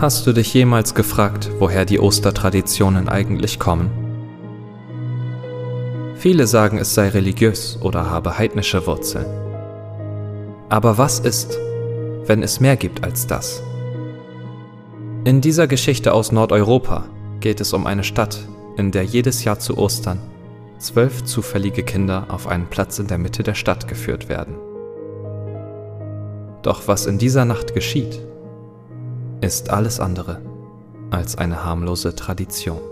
Hast du dich jemals gefragt, woher die Ostertraditionen eigentlich kommen? Viele sagen, es sei religiös oder habe heidnische Wurzeln. Aber was ist, wenn es mehr gibt als das? In dieser Geschichte aus Nordeuropa geht es um eine Stadt, in der jedes Jahr zu Ostern zwölf zufällige Kinder auf einen Platz in der Mitte der Stadt geführt werden. Doch was in dieser Nacht geschieht, ist alles andere als eine harmlose Tradition.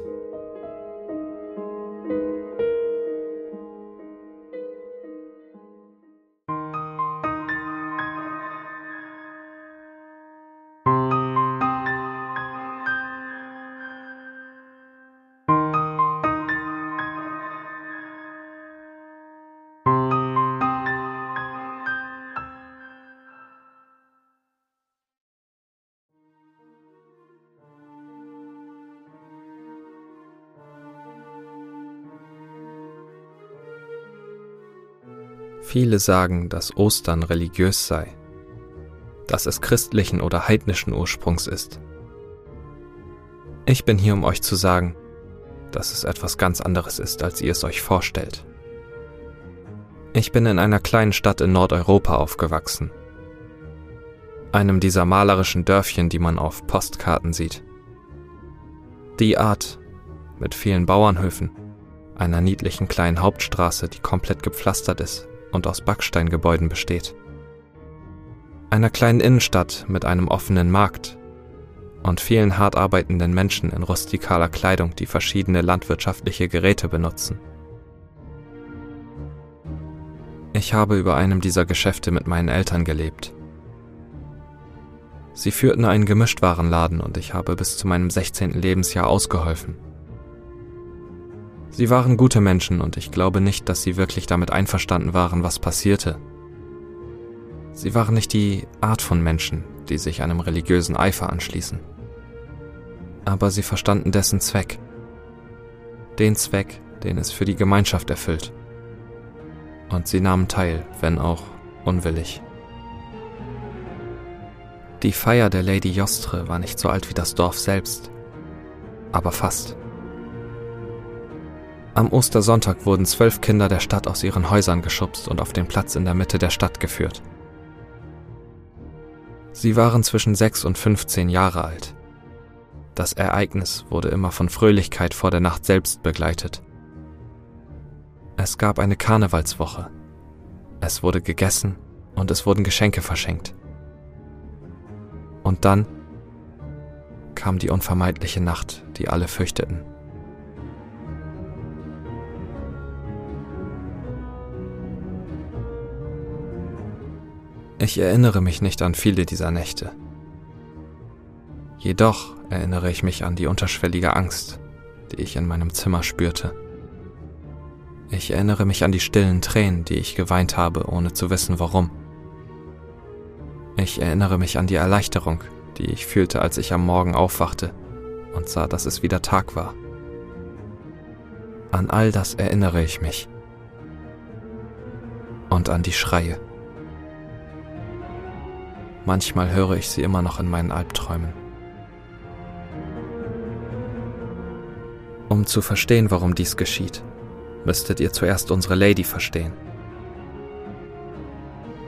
Viele sagen, dass Ostern religiös sei, dass es christlichen oder heidnischen Ursprungs ist. Ich bin hier, um euch zu sagen, dass es etwas ganz anderes ist, als ihr es euch vorstellt. Ich bin in einer kleinen Stadt in Nordeuropa aufgewachsen, einem dieser malerischen Dörfchen, die man auf Postkarten sieht. Die Art, mit vielen Bauernhöfen, einer niedlichen kleinen Hauptstraße, die komplett gepflastert ist und aus Backsteingebäuden besteht. Einer kleinen Innenstadt mit einem offenen Markt und vielen hart arbeitenden Menschen in rustikaler Kleidung, die verschiedene landwirtschaftliche Geräte benutzen. Ich habe über einem dieser Geschäfte mit meinen Eltern gelebt. Sie führten einen Gemischtwarenladen und ich habe bis zu meinem 16. Lebensjahr ausgeholfen. Sie waren gute Menschen und ich glaube nicht, dass sie wirklich damit einverstanden waren, was passierte. Sie waren nicht die Art von Menschen, die sich einem religiösen Eifer anschließen. Aber sie verstanden dessen Zweck. Den Zweck, den es für die Gemeinschaft erfüllt. Und sie nahmen teil, wenn auch unwillig. Die Feier der Lady Jostre war nicht so alt wie das Dorf selbst, aber fast. Am Ostersonntag wurden zwölf Kinder der Stadt aus ihren Häusern geschubst und auf den Platz in der Mitte der Stadt geführt. Sie waren zwischen sechs und 15 Jahre alt. Das Ereignis wurde immer von Fröhlichkeit vor der Nacht selbst begleitet. Es gab eine Karnevalswoche. Es wurde gegessen und es wurden Geschenke verschenkt. Und dann kam die unvermeidliche Nacht, die alle fürchteten. Ich erinnere mich nicht an viele dieser Nächte. Jedoch erinnere ich mich an die unterschwellige Angst, die ich in meinem Zimmer spürte. Ich erinnere mich an die stillen Tränen, die ich geweint habe, ohne zu wissen warum. Ich erinnere mich an die Erleichterung, die ich fühlte, als ich am Morgen aufwachte und sah, dass es wieder Tag war. An all das erinnere ich mich. Und an die Schreie. Manchmal höre ich sie immer noch in meinen Albträumen. Um zu verstehen, warum dies geschieht, müsstet ihr zuerst unsere Lady verstehen.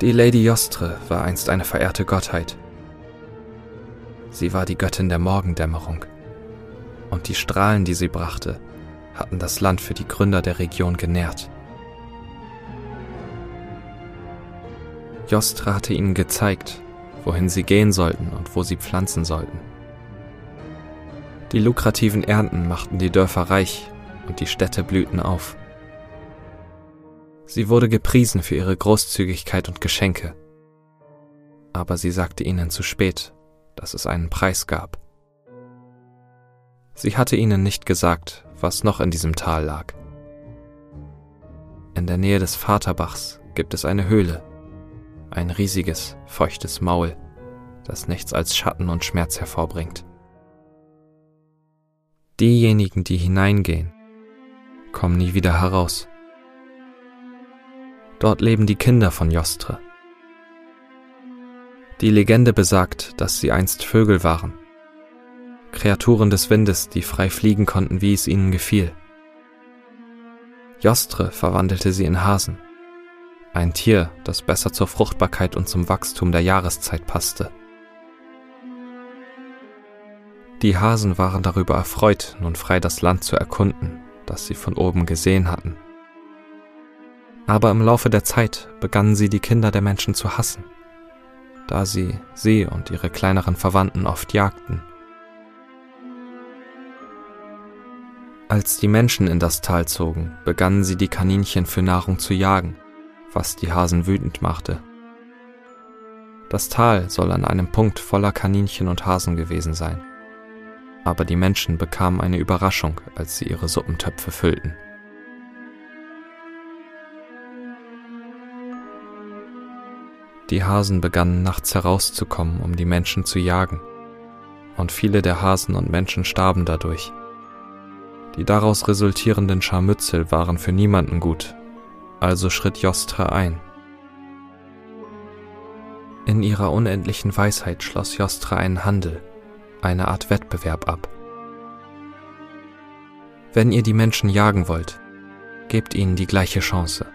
Die Lady Jostre war einst eine verehrte Gottheit. Sie war die Göttin der Morgendämmerung, und die Strahlen, die sie brachte, hatten das Land für die Gründer der Region genährt. Jostre hatte ihnen gezeigt, wohin sie gehen sollten und wo sie pflanzen sollten. Die lukrativen Ernten machten die Dörfer reich und die Städte blühten auf. Sie wurde gepriesen für ihre Großzügigkeit und Geschenke. Aber sie sagte ihnen zu spät, dass es einen Preis gab. Sie hatte ihnen nicht gesagt, was noch in diesem Tal lag. In der Nähe des Vaterbachs gibt es eine Höhle, ein riesiges, feuchtes Maul, das nichts als Schatten und Schmerz hervorbringt. Diejenigen, die hineingehen, kommen nie wieder heraus. Dort leben die Kinder von Jostre. Die Legende besagt, dass sie einst Vögel waren, Kreaturen des Windes, die frei fliegen konnten, wie es ihnen gefiel. Jostre verwandelte sie in Hasen, ein Tier, das besser zur Fruchtbarkeit und zum Wachstum der Jahreszeit passte. Die Hasen waren darüber erfreut, nun frei das Land zu erkunden, das sie von oben gesehen hatten. Aber im Laufe der Zeit begannen sie die Kinder der Menschen zu hassen, da sie sie und ihre kleineren Verwandten oft jagten. Als die Menschen in das Tal zogen, begannen sie die Kaninchen für Nahrung zu jagen, was die Hasen wütend machte. Das Tal soll an einem Punkt voller Kaninchen und Hasen gewesen sein aber die Menschen bekamen eine Überraschung, als sie ihre Suppentöpfe füllten. Die Hasen begannen nachts herauszukommen, um die Menschen zu jagen, und viele der Hasen und Menschen starben dadurch. Die daraus resultierenden Scharmützel waren für niemanden gut, also schritt Jostra ein. In ihrer unendlichen Weisheit schloss Jostra einen Handel, eine Art Wettbewerb ab. Wenn ihr die Menschen jagen wollt, gebt ihnen die gleiche Chance.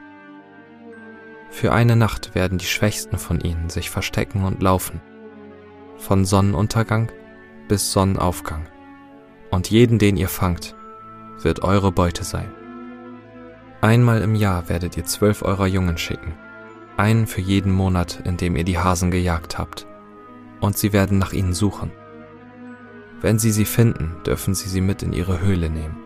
Für eine Nacht werden die Schwächsten von ihnen sich verstecken und laufen, von Sonnenuntergang bis Sonnenaufgang, und jeden, den ihr fangt, wird eure Beute sein. Einmal im Jahr werdet ihr zwölf eurer Jungen schicken, einen für jeden Monat, in dem ihr die Hasen gejagt habt, und sie werden nach ihnen suchen. Wenn Sie sie finden, dürfen Sie sie mit in Ihre Höhle nehmen.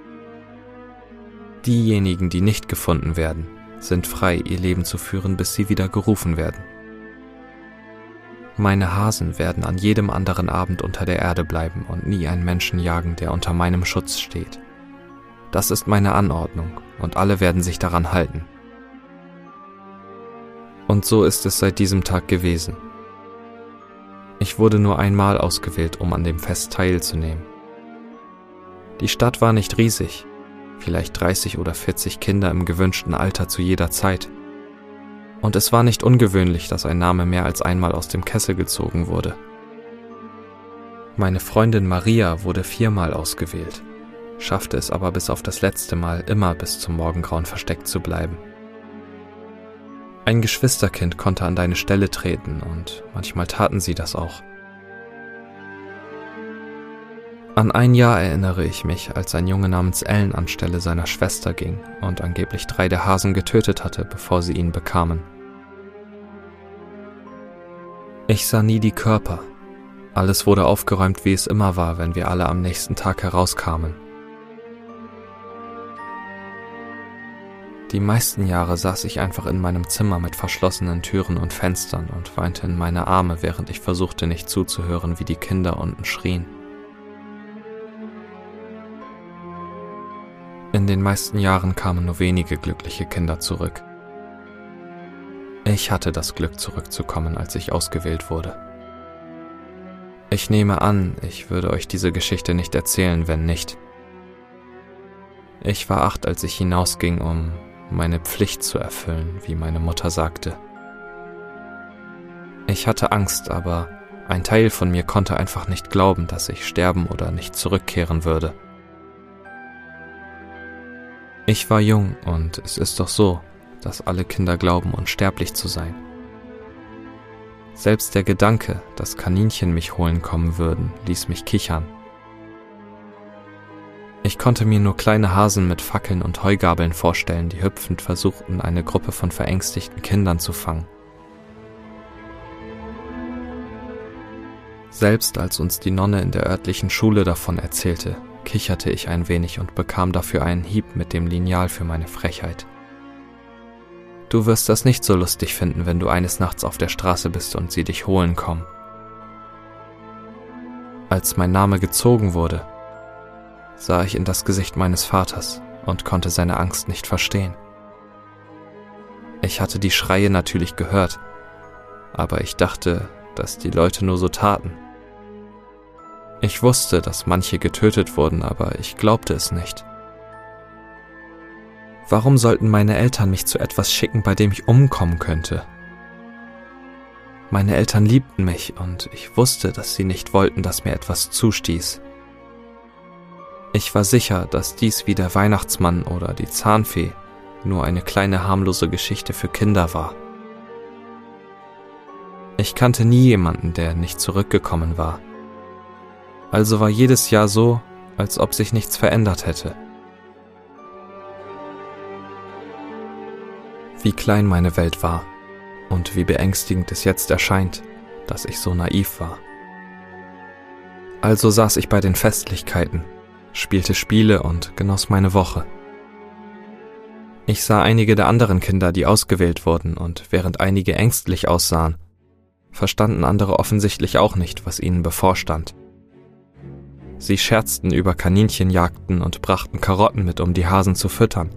Diejenigen, die nicht gefunden werden, sind frei, ihr Leben zu führen, bis sie wieder gerufen werden. Meine Hasen werden an jedem anderen Abend unter der Erde bleiben und nie einen Menschen jagen, der unter meinem Schutz steht. Das ist meine Anordnung, und alle werden sich daran halten. Und so ist es seit diesem Tag gewesen. Ich wurde nur einmal ausgewählt, um an dem Fest teilzunehmen. Die Stadt war nicht riesig, vielleicht 30 oder 40 Kinder im gewünschten Alter zu jeder Zeit. Und es war nicht ungewöhnlich, dass ein Name mehr als einmal aus dem Kessel gezogen wurde. Meine Freundin Maria wurde viermal ausgewählt, schaffte es aber bis auf das letzte Mal immer bis zum Morgengrauen versteckt zu bleiben. Ein Geschwisterkind konnte an deine Stelle treten und manchmal taten sie das auch. An ein Jahr erinnere ich mich, als ein Junge namens Ellen anstelle seiner Schwester ging und angeblich drei der Hasen getötet hatte, bevor sie ihn bekamen. Ich sah nie die Körper. Alles wurde aufgeräumt, wie es immer war, wenn wir alle am nächsten Tag herauskamen. Die meisten Jahre saß ich einfach in meinem Zimmer mit verschlossenen Türen und Fenstern und weinte in meine Arme, während ich versuchte nicht zuzuhören, wie die Kinder unten schrien. In den meisten Jahren kamen nur wenige glückliche Kinder zurück. Ich hatte das Glück zurückzukommen, als ich ausgewählt wurde. Ich nehme an, ich würde euch diese Geschichte nicht erzählen, wenn nicht. Ich war acht, als ich hinausging, um meine Pflicht zu erfüllen, wie meine Mutter sagte. Ich hatte Angst, aber ein Teil von mir konnte einfach nicht glauben, dass ich sterben oder nicht zurückkehren würde. Ich war jung und es ist doch so, dass alle Kinder glauben, unsterblich zu sein. Selbst der Gedanke, dass Kaninchen mich holen kommen würden, ließ mich kichern. Ich konnte mir nur kleine Hasen mit Fackeln und Heugabeln vorstellen, die hüpfend versuchten, eine Gruppe von verängstigten Kindern zu fangen. Selbst als uns die Nonne in der örtlichen Schule davon erzählte, kicherte ich ein wenig und bekam dafür einen Hieb mit dem Lineal für meine Frechheit. Du wirst das nicht so lustig finden, wenn du eines Nachts auf der Straße bist und sie dich holen kommen. Als mein Name gezogen wurde, sah ich in das Gesicht meines Vaters und konnte seine Angst nicht verstehen. Ich hatte die Schreie natürlich gehört, aber ich dachte, dass die Leute nur so taten. Ich wusste, dass manche getötet wurden, aber ich glaubte es nicht. Warum sollten meine Eltern mich zu etwas schicken, bei dem ich umkommen könnte? Meine Eltern liebten mich und ich wusste, dass sie nicht wollten, dass mir etwas zustieß Ich war sicher, dass dies wie der Weihnachtsmann oder die Zahnfee nur eine kleine harmlose Geschichte für Kinder war. Ich kannte nie jemanden, der nicht zurückgekommen war. Also war jedes Jahr so, als ob sich nichts verändert hätte. Wie klein meine Welt war und wie beängstigend es jetzt erscheint, dass ich so naiv war. Also saß ich bei den Festlichkeiten, spielte Spiele und genoss meine Woche. Ich sah einige der anderen Kinder, die ausgewählt wurden, und während einige ängstlich aussahen, verstanden andere offensichtlich auch nicht, was ihnen bevorstand. Sie scherzten über Kaninchenjagden und brachten Karotten mit, um die Hasen zu füttern.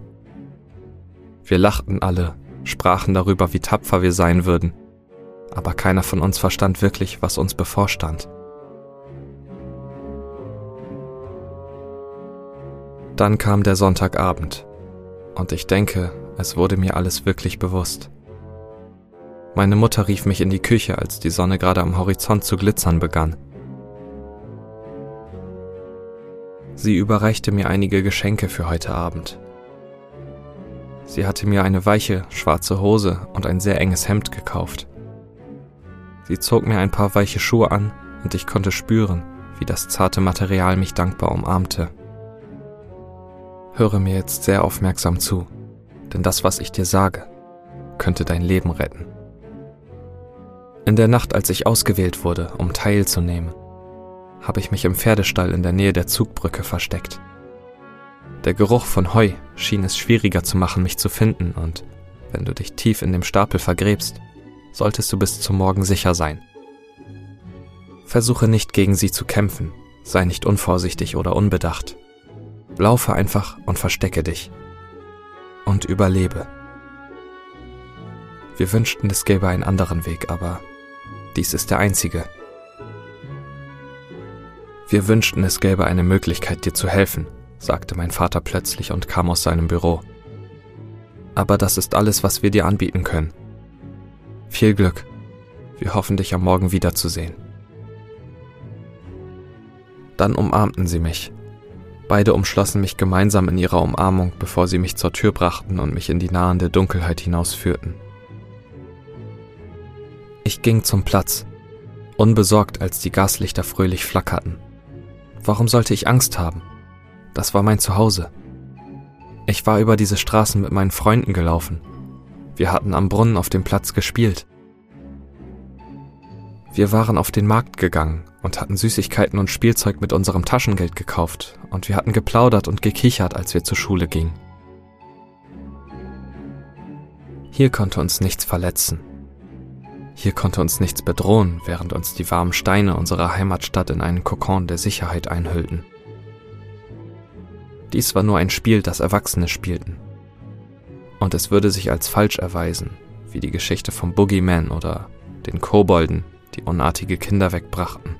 Wir lachten alle, sprachen darüber, wie tapfer wir sein würden, aber keiner von uns verstand wirklich, was uns bevorstand. Dann kam der Sonntagabend, und ich denke, es wurde mir alles wirklich bewusst. Meine Mutter rief mich in die Küche, als die Sonne gerade am Horizont zu glitzern begann. Sie überreichte mir einige Geschenke für heute Abend. Sie hatte mir eine weiche, schwarze Hose und ein sehr enges Hemd gekauft. Sie zog mir ein paar weiche Schuhe an und ich konnte spüren, wie das zarte Material mich dankbar umarmte. Höre mir jetzt sehr aufmerksam zu, denn das, was ich dir sage, könnte dein Leben retten. In der Nacht, als ich ausgewählt wurde, um teilzunehmen, habe ich mich im Pferdestall in der Nähe der Zugbrücke versteckt. Der Geruch von Heu schien es schwieriger zu machen, mich zu finden, und wenn du dich tief in dem Stapel vergräbst, solltest du bis zum Morgen sicher sein. Versuche nicht gegen sie zu kämpfen, sei nicht unvorsichtig oder unbedacht. Laufe einfach und verstecke dich. Und überlebe. Wir wünschten, es gäbe einen anderen Weg, aber dies ist der einzige. Wir wünschten, es gäbe eine Möglichkeit, dir zu helfen, sagte mein Vater plötzlich und kam aus seinem Büro. Aber das ist alles, was wir dir anbieten können. Viel Glück. Wir hoffen dich am Morgen wiederzusehen. Dann umarmten sie mich. Beide umschlossen mich gemeinsam in ihrer Umarmung, bevor sie mich zur Tür brachten und mich in die nahende Dunkelheit hinausführten. Ich ging zum Platz, unbesorgt, als die Gaslichter fröhlich flackerten. Warum sollte ich Angst haben? Das war mein Zuhause. Ich war über diese Straßen mit meinen Freunden gelaufen. Wir hatten am Brunnen auf dem Platz gespielt. Wir waren auf den Markt gegangen und hatten Süßigkeiten und Spielzeug mit unserem Taschengeld gekauft und wir hatten geplaudert und gekichert, als wir zur Schule gingen. Hier konnte uns nichts verletzen. Hier konnte uns nichts bedrohen, während uns die warmen Steine unserer Heimatstadt in einen Kokon der Sicherheit einhüllten. Dies war nur ein Spiel, das Erwachsene spielten. Und es würde sich als falsch erweisen, wie die Geschichte vom Boogeyman oder den Kobolden, die unartige Kinder wegbrachten.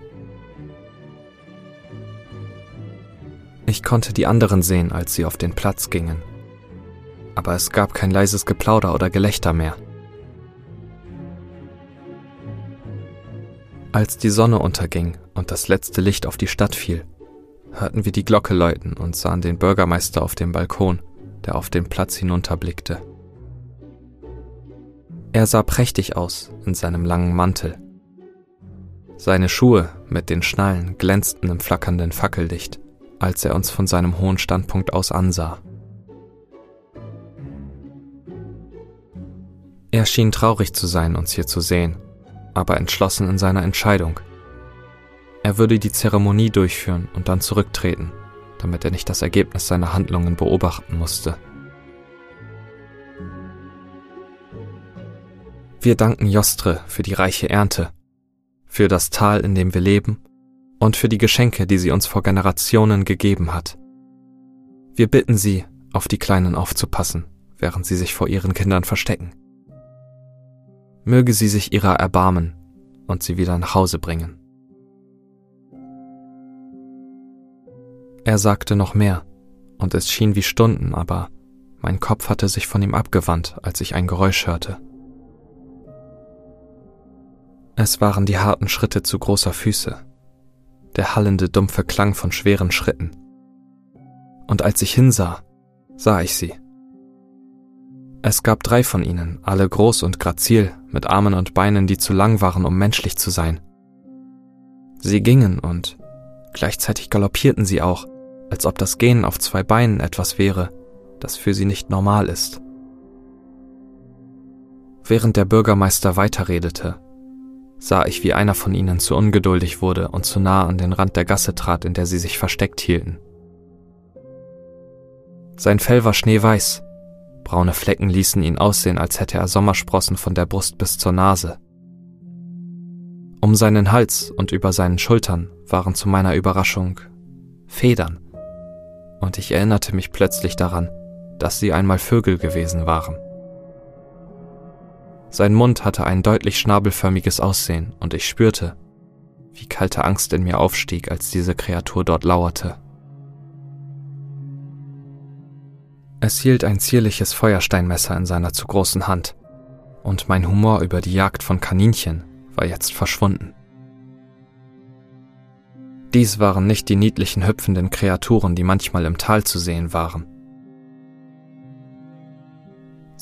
Ich konnte die anderen sehen, als sie auf den Platz gingen. Aber es gab kein leises Geplauder oder Gelächter mehr. Als die Sonne unterging und das letzte Licht auf die Stadt fiel, hörten wir die Glocke läuten und sahen den Bürgermeister auf dem Balkon, der auf den Platz hinunterblickte. Er sah prächtig aus in seinem langen Mantel. Seine Schuhe mit den Schnallen glänzten im flackernden Fackellicht, als er uns von seinem hohen Standpunkt aus ansah. Er schien traurig zu sein, uns hier zu sehen aber entschlossen in seiner Entscheidung. Er würde die Zeremonie durchführen und dann zurücktreten, damit er nicht das Ergebnis seiner Handlungen beobachten musste. Wir danken Jostre für die reiche Ernte, für das Tal, in dem wir leben und für die Geschenke, die sie uns vor Generationen gegeben hat. Wir bitten sie, auf die Kleinen aufzupassen, während sie sich vor ihren Kindern verstecken möge sie sich ihrer erbarmen und sie wieder nach Hause bringen. Er sagte noch mehr, und es schien wie Stunden, aber mein Kopf hatte sich von ihm abgewandt, als ich ein Geräusch hörte. Es waren die harten Schritte zu großer Füße, der hallende dumpfe Klang von schweren Schritten. Und als ich hinsah, sah ich sie. Es gab drei von ihnen, alle groß und grazil, mit Armen und Beinen, die zu lang waren, um menschlich zu sein. Sie gingen und gleichzeitig galoppierten sie auch, als ob das Gehen auf zwei Beinen etwas wäre, das für sie nicht normal ist. Während der Bürgermeister weiterredete, sah ich, wie einer von ihnen zu ungeduldig wurde und zu nah an den Rand der Gasse trat, in der sie sich versteckt hielten. Sein Fell war schneeweiß, braune Flecken ließen ihn aussehen, als hätte er Sommersprossen von der Brust bis zur Nase. Um seinen Hals und über seinen Schultern waren zu meiner Überraschung Federn, und ich erinnerte mich plötzlich daran, dass sie einmal Vögel gewesen waren. Sein Mund hatte ein deutlich schnabelförmiges Aussehen, und ich spürte, wie kalte Angst in mir aufstieg, als diese Kreatur dort lauerte. Es hielt ein zierliches Feuersteinmesser in seiner zu großen Hand, und mein Humor über die Jagd von Kaninchen war jetzt verschwunden. Dies waren nicht die niedlichen hüpfenden Kreaturen, die manchmal im Tal zu sehen waren.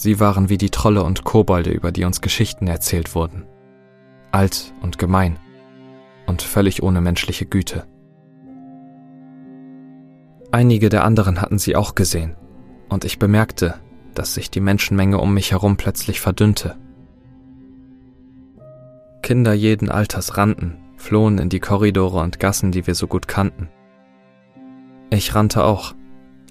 Sie waren wie die Trolle und Kobolde, über die uns Geschichten erzählt wurden. Alt und gemein und völlig ohne menschliche Güte. Einige der anderen hatten sie auch gesehen, und ich bemerkte, dass sich die Menschenmenge um mich herum plötzlich verdünnte. Kinder jeden Alters rannten, flohen in die Korridore und Gassen, die wir so gut kannten. Ich rannte auch,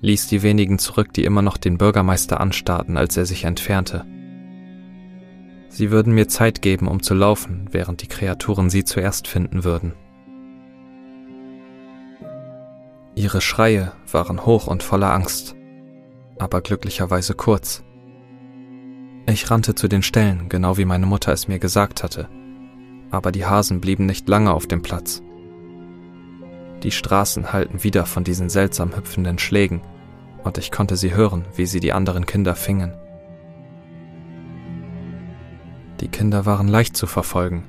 ließ die wenigen zurück, die immer noch den Bürgermeister anstarrten, als er sich entfernte. Sie würden mir Zeit geben, um zu laufen, während die Kreaturen sie zuerst finden würden. Ihre Schreie waren hoch und voller Angst, aber glücklicherweise kurz. Ich rannte zu den Stellen, genau wie meine Mutter es mir gesagt hatte, aber die Hasen blieben nicht lange auf dem Platz. Die Straßen hallten wieder von diesen seltsam hüpfenden Schlägen, und ich konnte sie hören, wie sie die anderen Kinder fingen. Die Kinder waren leicht zu verfolgen.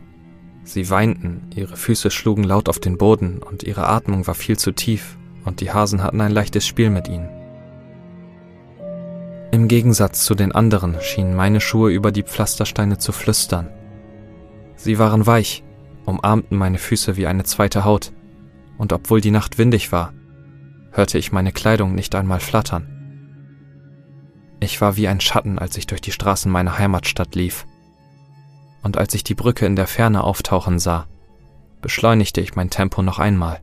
Sie weinten, ihre Füße schlugen laut auf den Boden und ihre Atmung war viel zu tief, und die Hasen hatten ein leichtes Spiel mit ihnen. Im Gegensatz zu den anderen schienen meine Schuhe über die Pflastersteine zu flüstern. Sie waren weich, umarmten meine Füße wie eine zweite Haut, und obwohl die Nacht windig war, hörte ich meine Kleidung nicht einmal flattern. Ich war wie ein Schatten, als ich durch die Straßen meiner Heimatstadt lief. Und als ich die Brücke in der Ferne auftauchen sah, beschleunigte ich mein Tempo noch einmal.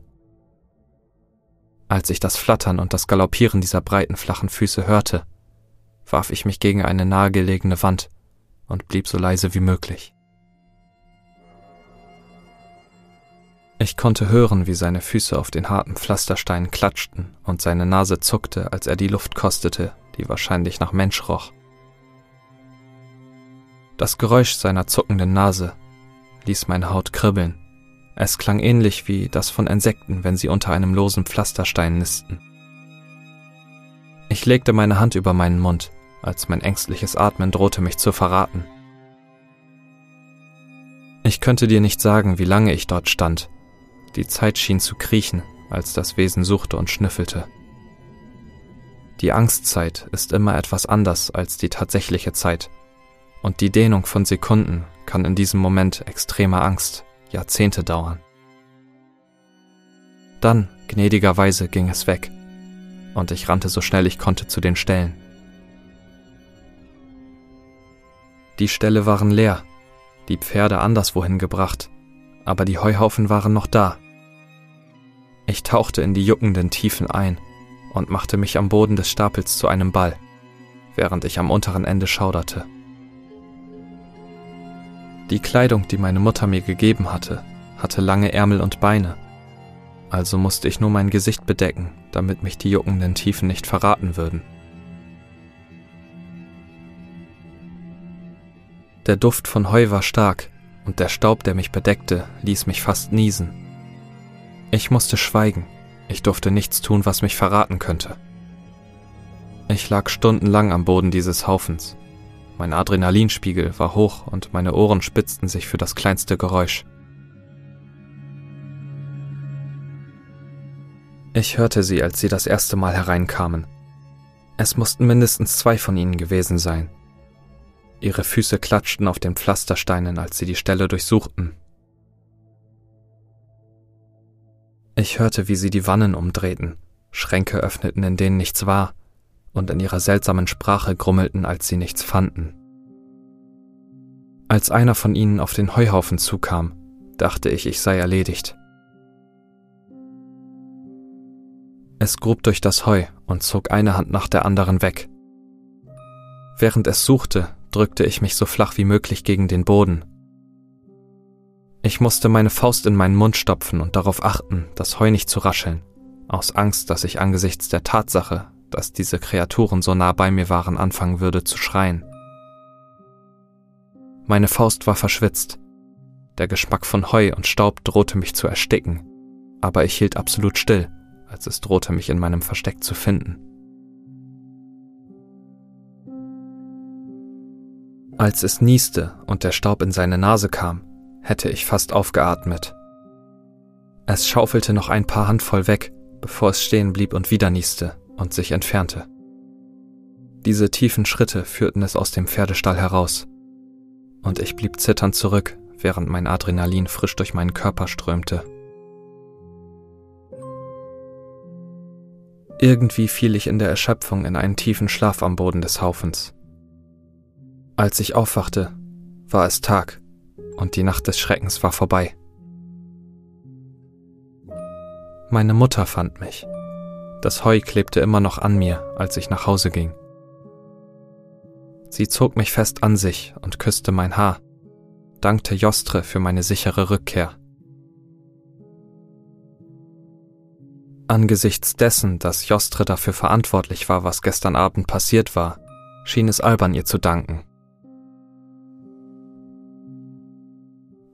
Als ich das Flattern und das Galoppieren dieser breiten, flachen Füße hörte, warf ich mich gegen eine nahegelegene Wand und blieb so leise wie möglich. Ich konnte hören, wie seine Füße auf den harten Pflastersteinen klatschten und seine Nase zuckte, als er die Luft kostete, die wahrscheinlich nach Mensch roch. Das Geräusch seiner zuckenden Nase ließ meine Haut kribbeln. Es klang ähnlich wie das von Insekten, wenn sie unter einem losen Pflasterstein nisten. Ich legte meine Hand über meinen Mund, als mein ängstliches Atmen drohte mich zu verraten. Ich könnte dir nicht sagen, wie lange ich dort stand, die Zeit schien zu kriechen, als das Wesen suchte und schnüffelte. Die Angstzeit ist immer etwas anders als die tatsächliche Zeit, und die Dehnung von Sekunden kann in diesem Moment extremer Angst Jahrzehnte dauern. Dann, gnädigerweise, ging es weg, und ich rannte so schnell ich konnte zu den Ställen. Die Ställe waren leer, die Pferde anderswohin gebracht, aber die Heuhaufen waren noch da. Ich tauchte in die juckenden Tiefen ein und machte mich am Boden des Stapels zu einem Ball, während ich am unteren Ende schauderte. Die Kleidung, die meine Mutter mir gegeben hatte, hatte lange Ärmel und Beine, also musste ich nur mein Gesicht bedecken, damit mich die juckenden Tiefen nicht verraten würden. Der Duft von Heu war stark, und der Staub, der mich bedeckte, ließ mich fast niesen. Ich musste schweigen. Ich durfte nichts tun, was mich verraten könnte. Ich lag stundenlang am Boden dieses Haufens. Mein Adrenalinspiegel war hoch und meine Ohren spitzten sich für das kleinste Geräusch. Ich hörte sie, als sie das erste Mal hereinkamen. Es mussten mindestens zwei von ihnen gewesen sein. Ihre Füße klatschten auf den Pflastersteinen, als sie die Stelle durchsuchten. Ich hörte, wie sie die Wannen umdrehten, Schränke öffneten, in denen nichts war, und in ihrer seltsamen Sprache grummelten, als sie nichts fanden. Als einer von ihnen auf den Heuhaufen zukam, dachte ich, ich sei erledigt. Es grub durch das Heu und zog eine Hand nach der anderen weg. Während es suchte, drückte ich mich so flach wie möglich gegen den Boden. Ich musste meine Faust in meinen Mund stopfen und darauf achten, das Heu nicht zu rascheln, aus Angst, dass ich angesichts der Tatsache, dass diese Kreaturen so nah bei mir waren, anfangen würde zu schreien. Meine Faust war verschwitzt. Der Geschmack von Heu und Staub drohte mich zu ersticken, aber ich hielt absolut still als es drohte, mich in meinem Versteck zu finden. Als es nieste und der Staub in seine Nase kam, hätte ich fast aufgeatmet. Es schaufelte noch ein paar Handvoll weg, bevor es stehen blieb und wieder nieste und sich entfernte. Diese tiefen Schritte führten es aus dem Pferdestall heraus, und ich blieb zitternd zurück, während mein Adrenalin frisch durch meinen Körper strömte. Irgendwie fiel ich in der Erschöpfung in einen tiefen Schlaf am Boden des Haufens. Als ich aufwachte, war es Tag und die Nacht des Schreckens war vorbei. Meine Mutter fand mich. Das Heu klebte immer noch an mir, als ich nach Hause ging. Sie zog mich fest an sich und küsste mein Haar, dankte Jostre für meine sichere Rückkehr. Angesichts dessen, dass Jostre dafür verantwortlich war, was gestern Abend passiert war, schien es albern, ihr zu danken.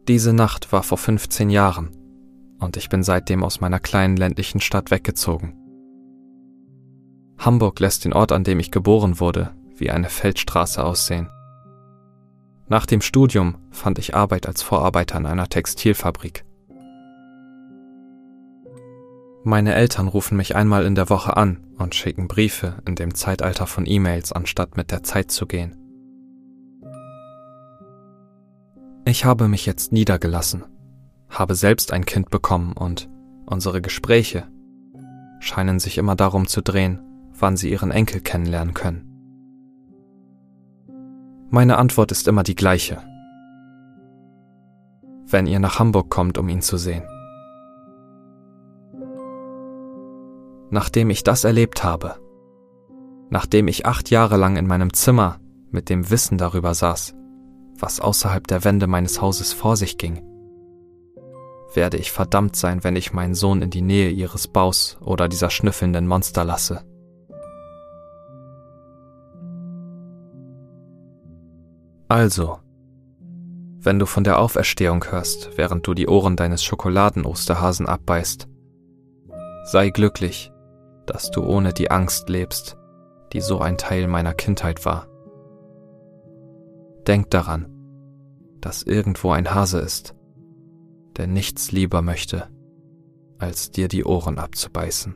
Diese Nacht war vor 15 Jahren und ich bin seitdem aus meiner kleinen ländlichen Stadt weggezogen. Hamburg lässt den Ort, an dem ich geboren wurde, wie eine Feldstraße aussehen. Nach dem Studium fand ich Arbeit als Vorarbeiter in einer Textilfabrik. Meine Eltern rufen mich einmal in der Woche an und schicken Briefe in dem Zeitalter von E-Mails, anstatt mit der Zeit zu gehen. Ich habe mich jetzt niedergelassen, habe selbst ein Kind bekommen und unsere Gespräche scheinen sich immer darum zu drehen, wann sie ihren Enkel kennenlernen können. Meine Antwort ist immer die gleiche. Wenn ihr nach Hamburg kommt, um ihn zu sehen. nachdem ich das erlebt habe, nachdem ich acht Jahre lang in meinem Zimmer mit dem Wissen darüber saß, was außerhalb der Wände meines Hauses vor sich ging, werde ich verdammt sein, wenn ich meinen Sohn in die Nähe ihres Baus oder dieser schnüffelnden Monster lasse. Also, wenn du von der Auferstehung hörst, während du die Ohren deines Schokoladen-Osterhasen abbeißt, sei glücklich, dass du ohne die Angst lebst, die so ein Teil meiner Kindheit war. Denk daran, dass irgendwo ein Hase ist, der nichts lieber möchte, als dir die Ohren abzubeißen.